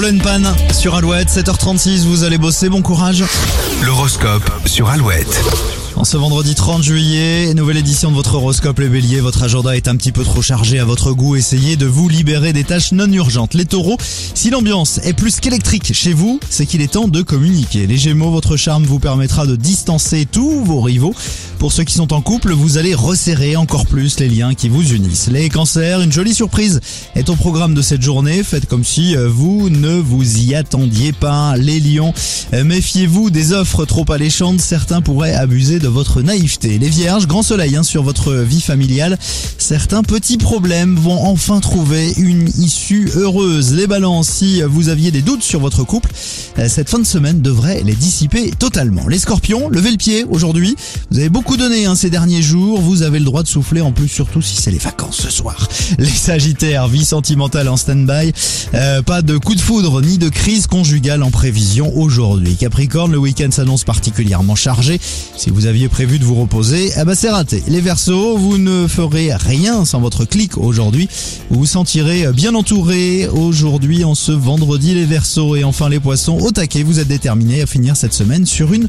Roland Pan sur Alouette, 7h36, vous allez bosser, bon courage. L'horoscope sur Alouette. En ce vendredi 30 juillet, nouvelle édition de votre horoscope les béliers, votre agenda est un petit peu trop chargé à votre goût, essayez de vous libérer des tâches non urgentes. Les taureaux, si l'ambiance est plus qu'électrique chez vous, c'est qu'il est temps de communiquer. Les gémeaux, votre charme vous permettra de distancer tous vos rivaux. Pour ceux qui sont en couple, vous allez resserrer encore plus les liens qui vous unissent. Les cancers, une jolie surprise est au programme de cette journée. Faites comme si euh, vous ne vous y attendiez pas. Les lions, euh, méfiez-vous des offres trop alléchantes. Certains pourraient abuser de votre naïveté. Les vierges, grand soleil hein, sur votre vie familiale. Certains petits problèmes vont enfin trouver une issue heureuse. Les balances, si vous aviez des doutes sur votre couple, euh, cette fin de semaine devrait les dissiper totalement. Les scorpions, levez le pied aujourd'hui. Vous avez beaucoup donné hein, ces derniers jours. Vous avez le droit de souffler en plus, surtout si c'est les vacances ce soir. Les sagittaires, vie sentimentale en stand-by. Euh, pas de coup de foudre ni de crise conjugale en prévision aujourd'hui. Capricorne, le week-end s'annonce particulièrement chargé. Si vous aviez prévu de vous reposer, eh ben c'est raté. Les Verseaux, vous ne ferez rien sans votre clic aujourd'hui. Vous vous sentirez bien entouré aujourd'hui en ce vendredi les Verseaux et enfin les Poissons au taquet. Vous êtes déterminés à finir cette semaine sur une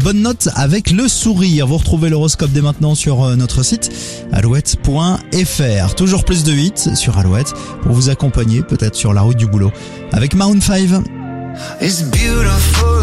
bonne note avec le sourire. Vous retrouvez l'horoscope dès maintenant sur euh, notre site alouette.fr. Toujours plus de 8 sur Alouette pour vous accompagner peut-être sur la route du boulot avec Maroon 5. It's beautiful.